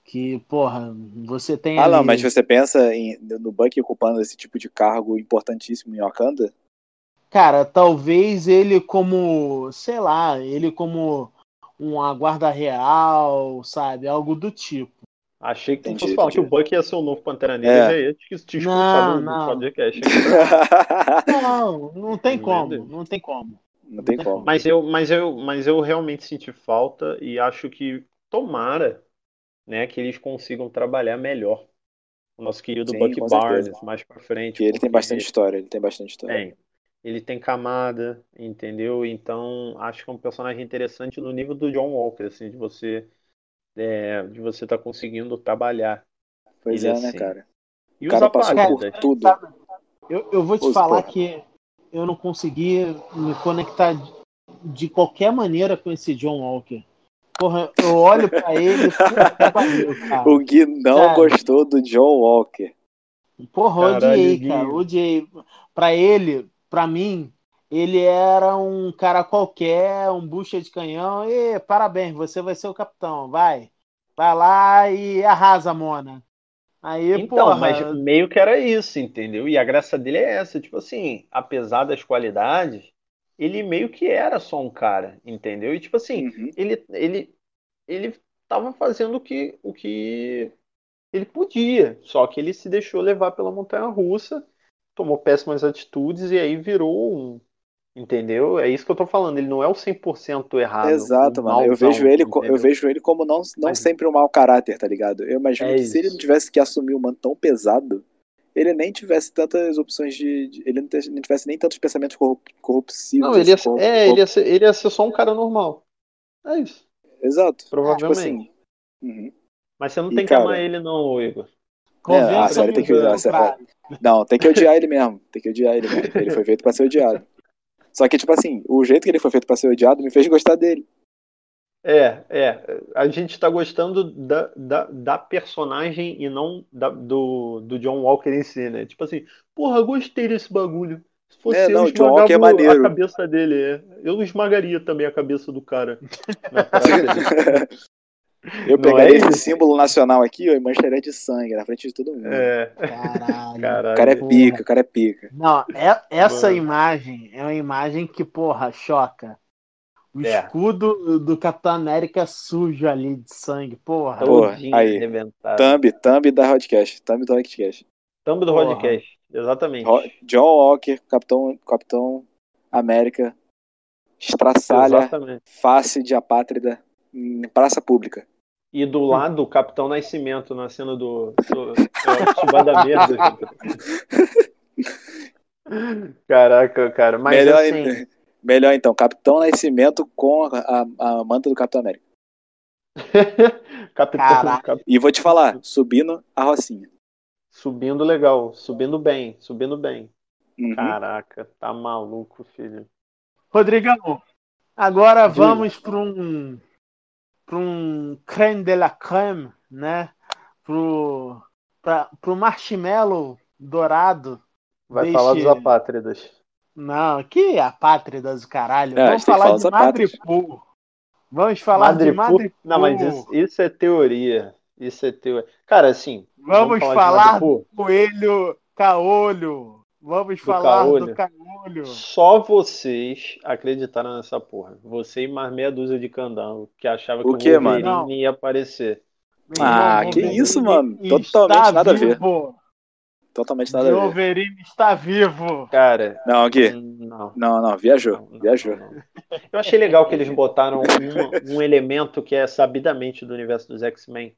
Que, porra, você tem Ah, não, ali- mas você pensa em, no Bucky ocupando esse tipo de cargo importantíssimo em Wakanda? Cara, talvez ele como, sei lá, ele como uma guarda real, sabe? Algo do tipo. Achei que tu Entendi, fosse falar que o. Buck ia ser o novo Pantera Negra É. e ia te, te expulsar Não, do, podcast. Não, não tem como, não tem como. Não tem como. Mas eu, mas eu, mas eu realmente senti falta e acho que tomara, né, que eles consigam trabalhar melhor o nosso querido Sim, Bucky com Barnes certeza. mais pra frente. Que ele tem porque bastante história, ele tem bastante história. tem. Ele tem camada, entendeu? Então acho que é um personagem interessante no nível do John Walker, assim, de você, é, de você estar conseguindo trabalhar. Pois ele é, né, assim. cara? E O cara passou por apátridas? tudo. Eu, eu vou te Pô, falar porra. que eu não consegui me conectar de, de qualquer maneira com esse John Walker. Porra, eu olho pra ele, pariu, cara. O Gui não Cara. gostou do John Walker. Porra, Caralho, odiei, cara, odiei. Pra ele, pra mim, ele era um cara qualquer, um bucha de canhão. E parabéns, você vai ser o capitão, vai. Vai lá e arrasa, Mona. Aí, Então, porra, mas meio que era isso, entendeu? E a graça dele é essa, tipo assim, apesar das qualidades, ele meio que era só um cara, entendeu? E tipo assim, Uhum. ele ele ele tava fazendo o que o que ele podia, só que ele se deixou levar pela montanha-russa, tomou péssimas atitudes e aí virou um, entendeu? É isso que eu tô falando, ele não é o 100% errado, Exato, mano. Eu vejo ele, eu vejo ele como não, não Mas- sempre um mau caráter, tá ligado? Eu imagino É que se ele isso. não tivesse que assumir um manto tão pesado, ele nem tivesse tantas opções de. de- ele não tivesse, não nem tantos pensamentos corrup, corruptivos. Não, ele ia, ser- corrup- é, ele ia ser, ele ia ser só um cara normal. É isso. Exato. Provavelmente. Tipo assim. uhum. Mas você não E, tem que cara- amar ele, não, Igor. convença É, ah, tem que- o sério, contrário. Não, tem que odiar ele mesmo. Tem que odiar ele mesmo. Ele foi feito pra ser odiado. Só que, tipo assim, o jeito que ele foi feito pra ser odiado me fez gostar dele. É, é. A gente tá gostando da, da, da personagem e não da- do, do John Walker em si, né? Tipo assim, porra, gostei desse bagulho. Se fosse É, eu, não, eu John Walker é esmagava maneiro. a cabeça dele. é. Eu esmagaria também a cabeça do cara. Eu pegaria é esse símbolo nacional aqui ó, e mancharia de sangue na frente de todo mundo. É, Caralho. caralho. O cara é pica, o cara é pica. Não, é- essa Mano. imagem é uma imagem que, porra, choca. O É. escudo do Capitão América sujo ali de sangue, porra. Porra, aí. arrebentado. Thumb, thumb da Podcast. Thumb do Podcast. Thumb do Porra. podcast. Exatamente. Ro- John Walker, Capitão, Capitão América, estraçalha, Exatamente. face de apátrida em praça pública. E do lado, o Capitão Nascimento na cena do, do, do da Merda. Caraca, cara. Mas melhor, assim, melhor então, Capitão Nascimento com a, a manta do Capitão América. Capitão, Caraca. E vou te falar, subindo a Rocinha. subindo legal, subindo bem, subindo bem. Uhum. Caraca, tá maluco, filho. Rodrigão, agora Diga. vamos para um para um creme de la creme, né? Pro para pro marshmallow dourado. Vai Deixe- falar dos apátridas. Não, que apátridas do caralho. É, a Vamos falar falar de. Madripoor. Vamos falar de Madripoor? Madripoor. Não, mas isso, isso é teoria. Isso é teoria. Cara, assim. Vamos de falar do Madripoor? coelho caolho. Vamos Do falar caolho? do caolho. Só vocês acreditaram nessa porra. Você e mais meia dúzia de candango que achava que O o quê, mano? Wolverine ia aparecer. Meu Ah, irmão, que Wolverine isso, mano? está Totalmente nada a ver. vivo. Totalmente nada a ver. Wolverine está vivo. Cara, Não, Gui. hum, não. Não, não, viajou. Não, viajou. não, não. Eu achei legal que eles botaram um, um elemento que é sabidamente do universo dos X-Men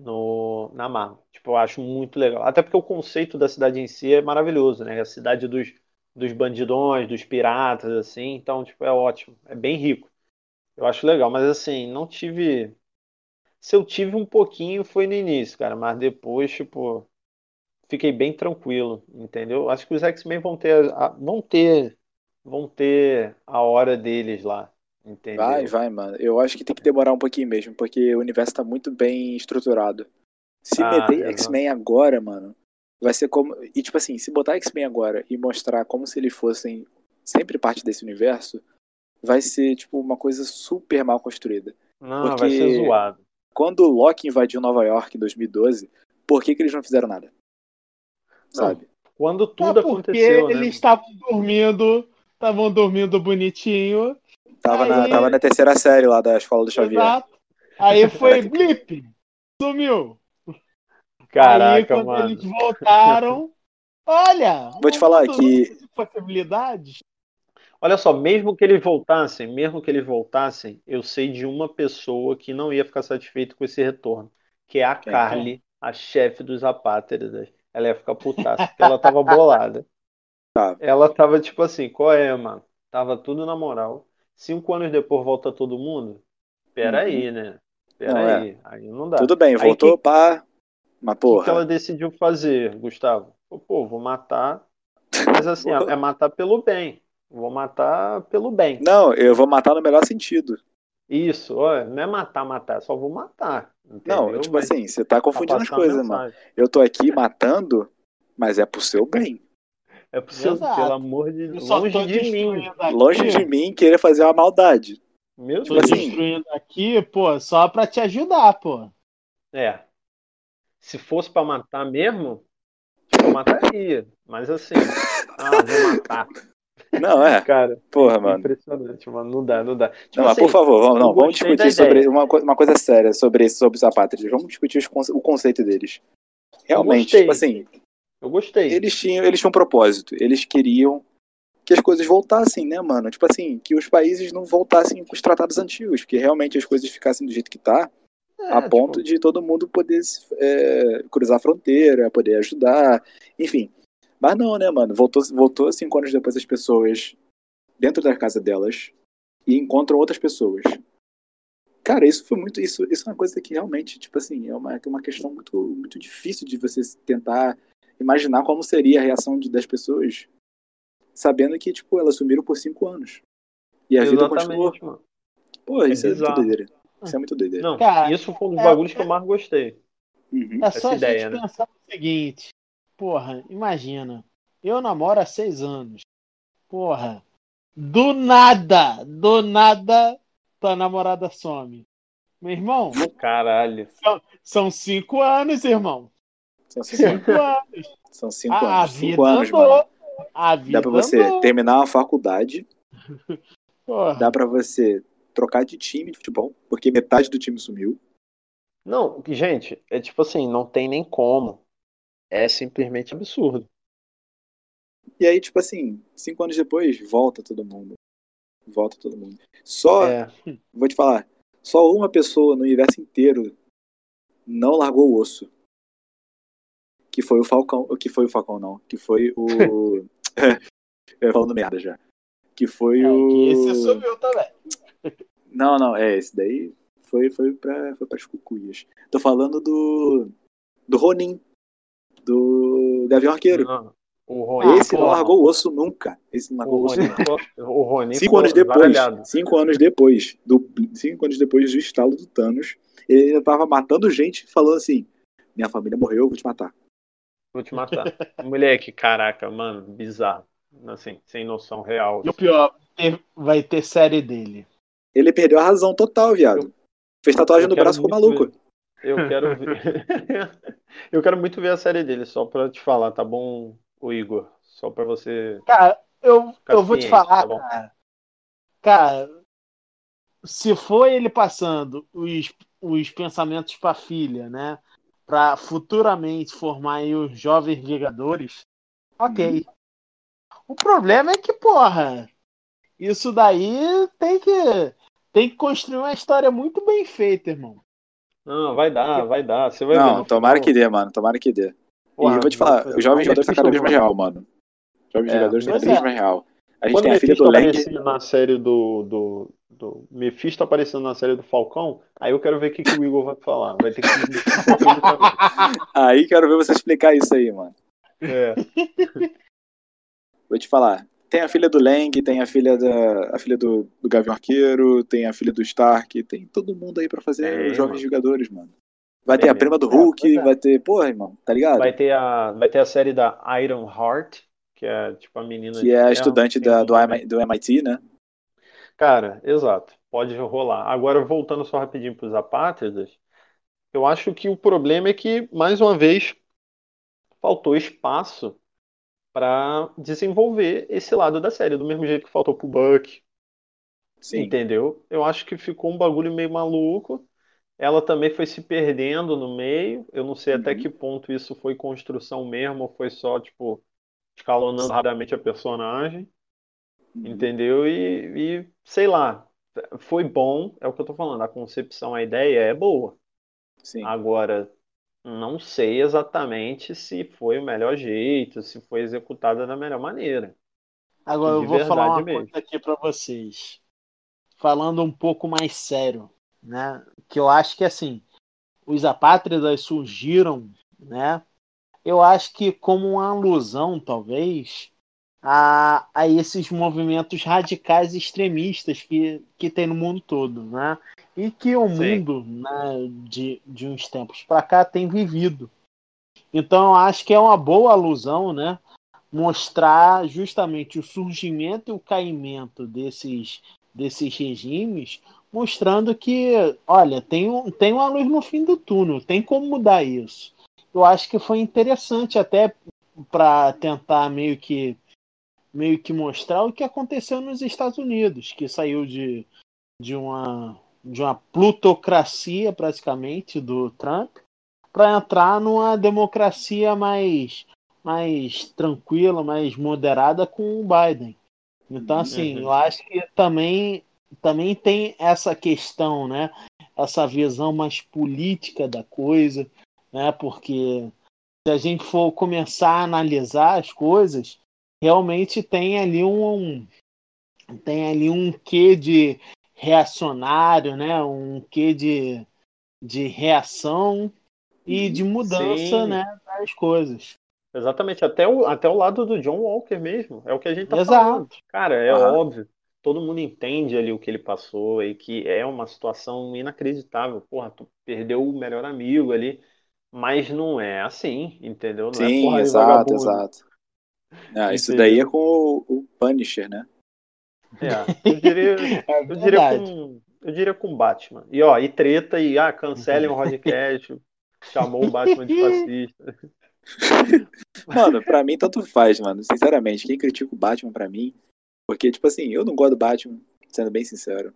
no, na Marvel. Tipo, eu acho muito legal. Até porque o conceito da cidade em si é maravilhoso, né? A cidade dos, dos bandidões, dos piratas, assim. Então, tipo, é ótimo. É bem rico. Eu acho legal, mas assim, não tive. Se eu tive um pouquinho foi no início, cara, mas depois, tipo, fiquei bem tranquilo, entendeu? Acho que os X-Men vão ter, a- vão ter, vão ter a hora deles lá, entendeu? Vai, vai, mano. Eu acho que tem que demorar um pouquinho mesmo, porque o universo tá muito bem estruturado. Se Ah, meter. X-Men agora, mano, vai ser como. E tipo assim, se botar X-Men agora e mostrar como se eles fossem sempre parte desse universo, vai ser, tipo, uma coisa super mal construída. Não, vai porque- ser zoado. Quando o Loki invadiu Nova York em 2012, por que, que eles não fizeram nada? Não, Sabe? Quando tudo é porque aconteceu, né? eles estavam dormindo, estavam dormindo bonitinho. Tava, na, Aí- tava na terceira série lá da Escola do Xavier. Exato. Aí foi blip. Sumiu. Aí Caraca, quando mano. eles voltaram, olha. Vou te falar que- de possibilidades. Olha só, mesmo que eles voltassem, mesmo que eles voltassem, eu sei de uma pessoa que não ia ficar satisfeito com esse retorno, que é a Quem? Carly, a chefe dos apátridas. Ela ia ficar putaça, porque ela tava bolada. Tá. Ela tava tipo assim, qual é, mano? Tava tudo na moral. Cinco anos depois volta todo mundo? Pera aí, né? Pera Uhum. Não, é. aí. Aí não dá. Tudo bem, Aí voltou que- pá. Mas O que, porra. ela decidiu fazer, Gustavo? Pô, vou matar. Mas assim, é matar pelo bem. Vou matar pelo bem. Não, eu vou matar no melhor sentido. Isso, ó, não é matar, matar, só vou matar. Não, entendeu? tipo Mas assim, você tá pra confundindo as coisas, mano. Eu tô aqui matando, mas é pro seu bem. É seu, Exato. pelo amor de Eu só longe tô de mim. aqui. Longe de mim querer fazer uma maldade. Meu Tô Deus. assim, destruindo aqui, pô, só pra te ajudar, pô. É. Se fosse pra matar mesmo, eu mataria. Mas assim, ah, vou matar. Não, é. Cara, Porra, mano. impressionante, mano. Não dá, não dá. Tipo Não, mas assim, por favor, vamos, não, vamos discutir sobre uma, uma coisa séria sobre, sobre os apátridas. Vamos discutir os conce- o conceito deles. Realmente, tipo assim, eu gostei. eles tinham, eles tinham um propósito. Eles queriam que as coisas voltassem, né, mano? Tipo assim, que os países não voltassem com os tratados antigos, que realmente as coisas ficassem do jeito que tá, É, a ponto tipo, de todo mundo poder é, cruzar a fronteira, poder ajudar, enfim. Mas não, né, mano? Voltou, voltou cinco anos depois as pessoas dentro da casa delas e encontram outras pessoas. Cara, isso foi muito. Isso, isso é uma coisa que realmente, tipo assim, é uma, é uma questão muito, muito difícil de você tentar imaginar como seria a reação de, das pessoas sabendo que, tipo, elas sumiram por cinco anos. E a vida continuou. Exatamente, mano. Pô, isso é, muito bizarro. doideira. Isso é muito doideira. Não, Cara, isso foi um dos é- bagulhos que eu mais gostei. Uhum. É só Essa a ideia, gente né? pensar no seguinte. Porra, imagina. Eu namoro há seis anos. Porra. Do nada, do nada, tua namorada some. Meu irmão, Caralho. são cinco anos, irmão. São cinco, anos. são cinco A anos. vida Cinco anos, mano. A vida Dá pra você andou. terminar uma faculdade, Porra. dá pra você trocar de time de futebol, porque metade do time sumiu. Não, gente, é tipo assim, não tem nem como. É simplesmente absurdo. E aí, tipo assim, cinco anos depois, volta todo mundo. Volta todo mundo. Só, É, vou te falar, só uma pessoa no universo inteiro não largou o osso. Que foi o Falcão. Que foi o Falcão, não. Que foi o. Falando merda já. Que foi É, o. que esse sumiu também. Não, não, é, esse daí foi, foi, pra, foi pras cucuias. Tô falando do. Do Ronin. Do Gavião Arqueiro. não, o Rony. esse não largou o osso nunca. Esse não largou o osso nunca. o Rony Cinco anos depois, zaralhado. cinco anos depois, do, cinco anos depois do estalo do Thanos, ele ainda tava matando gente falando assim: Minha família morreu, eu vou te matar. Vou te matar. Moleque, caraca, mano, bizarro. Assim, sem noção real. E o pior, vai ter série dele. Ele perdeu a razão total, viado. Fez tatuagem eu no braço, ficou muito maluco. Eu quero ver. eu quero muito ver a série dele, só pra te falar, tá bom, o Igor? Só pra você. Cara, eu, eu vou te falar, tá cara. Cara, se for ele passando os, os pensamentos pra filha, né? Pra futuramente formar aí os jovens Vingadores, ok. O problema é que, porra, isso daí tem que, tem que construir uma história muito bem feita, irmão. Não, vai dar, vai dar. Você vai ver. Não, no tomara que dê, mano. Tomara que dê. Porra, e eu vou te falar, os jovens jogadores tá cada vez mais real, mano. Os jovens É, jogadores tá pois cada vez é. mais real. A gente Quando tem a filha do Lang. na série do, do, do. Mephisto aparecendo na série do Falcão, aí eu quero ver o que, que o Igor vai falar. Vai ter que. Aí quero ver você explicar isso aí, mano. É. Vou te falar. Tem a filha do Lang, tem a filha da. a filha do, do Gavião Arqueiro, tem a filha do Stark, tem todo mundo aí pra fazer Tem, os jovens mano. jogadores, mano. Vai ter a mesmo. prima do É, Hulk, pois é. vai ter. Porra, irmão, tá ligado? Vai ter a, vai ter a série da Iron Heart, que é tipo a menina que é a ferro, estudante da, do, nome. MI do MIT, né? Cara, exato. Pode rolar. Agora, voltando só rapidinho para os apátridas, eu acho que o problema é que, mais uma vez, faltou espaço para desenvolver esse lado da série, do mesmo jeito que faltou pro Buck, Sim. entendeu? Eu acho que ficou um bagulho meio maluco. Ela também foi se perdendo no meio. Eu não sei até Uhum. que ponto isso foi construção mesmo, ou foi só, tipo, escalonando rapidamente a personagem. Uhum. Entendeu? E, e, sei lá, foi bom, é o que eu tô falando, a concepção, a ideia é boa. Sim. Agora, não sei exatamente se foi o melhor jeito, se foi executada da melhor maneira. Agora eu vou falar uma mesmo. coisa aqui pra vocês. Falando um pouco mais sério, né? Que eu acho que assim, os apátridas surgiram, né? Eu acho que como uma alusão, talvez, a, a esses movimentos radicais extremistas que, que tem no mundo todo, né? E que o Sim. mundo, né, de, de uns tempos para cá tem vivido. Então eu acho que é uma boa alusão, né? mostrar justamente o surgimento e o caimento desses, desses regimes, mostrando que, olha, tem, tem uma luz no fim do túnel, tem como mudar isso. Eu acho que foi interessante até para tentar meio que meio que mostrar o que aconteceu nos Estados Unidos, que saiu de, de uma de uma plutocracia praticamente do Trump para entrar numa democracia mais mais tranquila, mais moderada com o Biden. Então, assim, Uhum. eu acho que também, também tem essa questão, né? Essa visão mais política da coisa, né? Porque se a gente for começar a analisar as coisas, realmente tem ali um tem ali um quê de reacionário, né? Um quê de, de reação e de mudança, Sim. né, das coisas. Exatamente, até o, até o lado do John Walker mesmo, é o que a gente tá Exato. falando. Cara, é óbvio, todo mundo entende ali o que ele passou e que é uma situação inacreditável. Porra, tu perdeu o melhor amigo ali, mas não é assim, entendeu? Não é Sim, porra de exato, exato. Ah, isso daí é com o, o Punisher, né? É, eu diria, É eu diria com, eu diria com Batman. E ó, e treta e ah, cancelem o podcast, chamou o Batman de fascista. Mano, pra mim tanto faz, mano. Sinceramente, quem critica o Batman pra mim. Porque, tipo assim, eu não gosto do Batman, sendo bem sincero.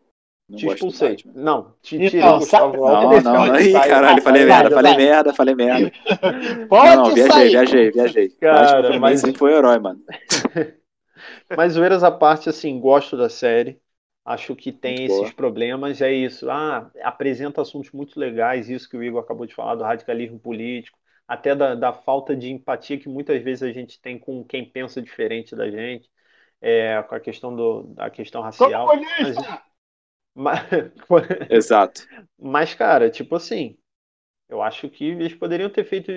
Não Te expulsei. Não, te Então, tirei o Gustavo Não, não, Ih, caralho, falei merda, falei merda, falei merda. Pode Não, viajei, sair. viajei, viajei. Cara, mas- sempre foi herói, mano. Mas zoeiras à parte, assim, gosto da série. Acho que tem Muito esses boa. problemas, é isso. Ah, apresenta assuntos muito legais, isso que o Igor acabou de falar, do radicalismo político, até da, da falta de empatia que muitas vezes a gente tem com quem pensa diferente da gente, é, com a questão do, da questão racial. Comunista! Mas, Exato. mas, cara, tipo assim, eu acho que eles poderiam ter feito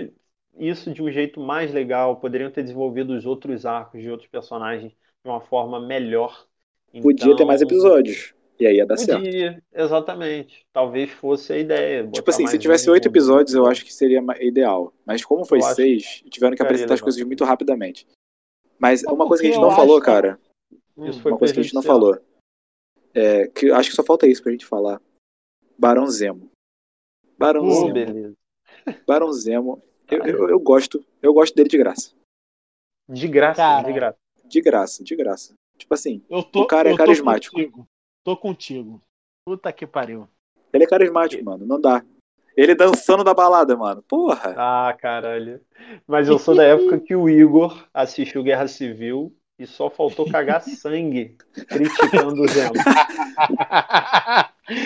isso de um jeito mais legal, poderiam ter desenvolvido os outros arcos de outros personagens de uma forma melhor. Podia ter mais Então, episódios. E aí ia dar certo. Podia, exatamente. Talvez fosse a ideia. Tipo assim, se tivesse oito episódios, eu acho que seria ideal. Mas como foi seis, tiveram que apresentar as legal. coisas muito rapidamente. Mas uma por coisa que a gente não falou, acho- cara, Isso foi uma coisa que a gente não falou, é que acho que só falta isso pra gente falar. Barão Zemo. Barão Oh, Zemo. beleza. Barão Zemo. Eu, eu, eu gosto, eu gosto dele de graça. De graça, Cara. de graça. De graça, de graça. Tipo assim, Eu tô, O cara é eu tô carismático. contigo. Tô contigo. Puta que pariu. ele é carismático, mano. Não dá. Ele dançando da balada, mano. Porra. Ah, caralho. Mas eu sou da época que o Igor assistiu Guerra Civil e só faltou cagar sangue criticando o Zemo.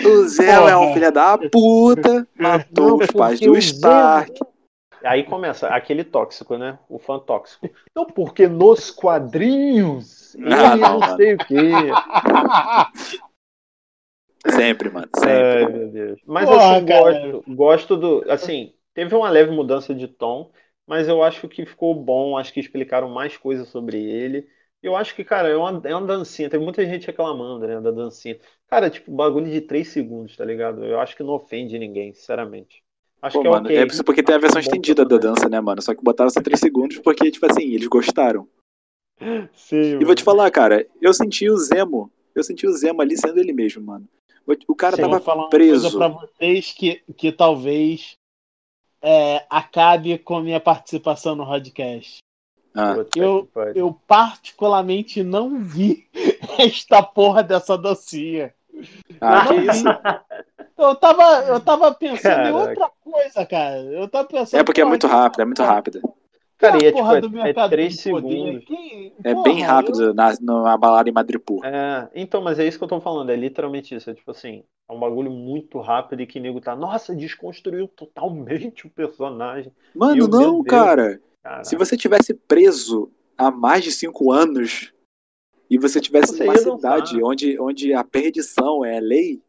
O Zemo é um filho da puta. Matou Não, os pais do o Stark. Aí começa aquele tóxico, né? O fã tóxico. Não, porque nos quadrinhos ele não, não mano. sei o quê. Sempre, mano. Sempre. Ai, meu Deus. Mas Porra, assim, gosto, gosto do. Assim, teve uma leve mudança de tom, mas eu acho que ficou bom. Acho que explicaram mais coisas sobre ele. Eu acho que, cara, é uma, é uma dancinha. Tem muita gente reclamando, né, da dancinha. Cara, tipo, bagulho de 3 segundos, tá ligado? Eu acho que não ofende ninguém, sinceramente. Acho Pô, que é mano, ok. é isso porque tem a versão estendida da dança, né, mano? Só que botaram só 3 segundos porque, tipo assim, eles gostaram. Sim, E vou te falar, cara, eu senti o Zemo. Eu senti o Zemo ali sendo ele mesmo, mano. O cara Eu vou tava falar uma preso. coisa pra vocês que, que talvez é, acabe com a minha participação no podcast. Ah, Eu-. Eu particularmente não vi esta porra dessa dancinha. ah, não isso. Eu tava, eu tava pensando em Caraca. outra coisa, cara. Eu tava pensando. É porque é muito rápido, é muito rápido. Cara, e é, tipo, é, é mercado 3 do poder. segundos. Que- É porra, bem eu- rápido na, numa balada em Madripoor. É, então, mas é isso que eu tô falando, é literalmente isso. É tipo assim, é um bagulho muito rápido e que nego tá, nossa, desconstruiu totalmente o personagem. Mano, não, Deus. cara. Cara, Se você tivesse preso há mais de 5 anos e você tivesse Você numa dançar. cidade onde, onde a perdição é lei,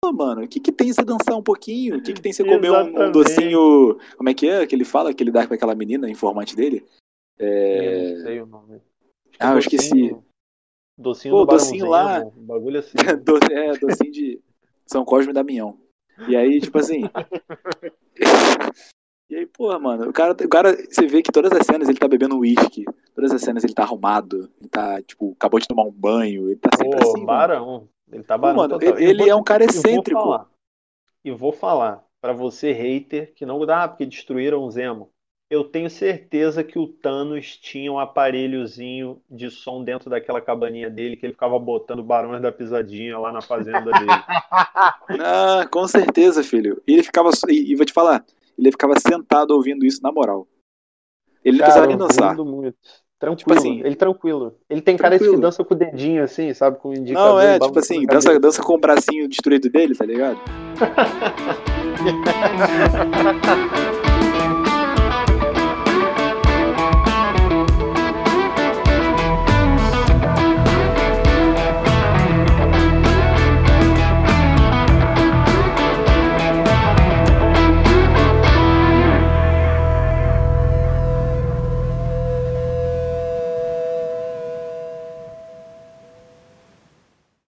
pô, mano, o que, que tem você dançar um pouquinho? O que, que tem você comer um, um docinho. Como é que é que ele fala que ele dá com aquela menina, informante dele? eu não sei o nome. Ah, eu esqueci. Docinho Pô, do docinho lá. Barãozinho, um bagulho assim. Do- é, docinho de São Cosme e Damião. E aí, tipo assim. e aí, porra, mano, o cara, o cara, você vê que todas as cenas ele tá bebendo uísque, todas as cenas ele tá arrumado, ele tá, tipo, acabou de tomar um banho, ele tá sempre Pô, assim. mano. barão. Ele tá Pô, barão mano, total. ele- vou é um cara vou excêntrico. falar. E vou falar pra você, hater, que não dá porque destruíram o Zemo. Eu tenho certeza que o Thanos tinha um aparelhozinho de som dentro daquela cabaninha dele que ele ficava botando barões da pisadinha lá na fazenda dele. Ah, com certeza, filho. E ele ficava. E, e vou te falar, ele ficava sentado ouvindo isso na moral. Ele não precisava nem dançar. muito. Tranquilo, Tipo assim, ele tranquilo. Ele tem cara de que tranquilo. dança com o dedinho assim, sabe? Com o indicador. Não, é, tipo assim, dança, dança com o bracinho destruído dele, tá ligado?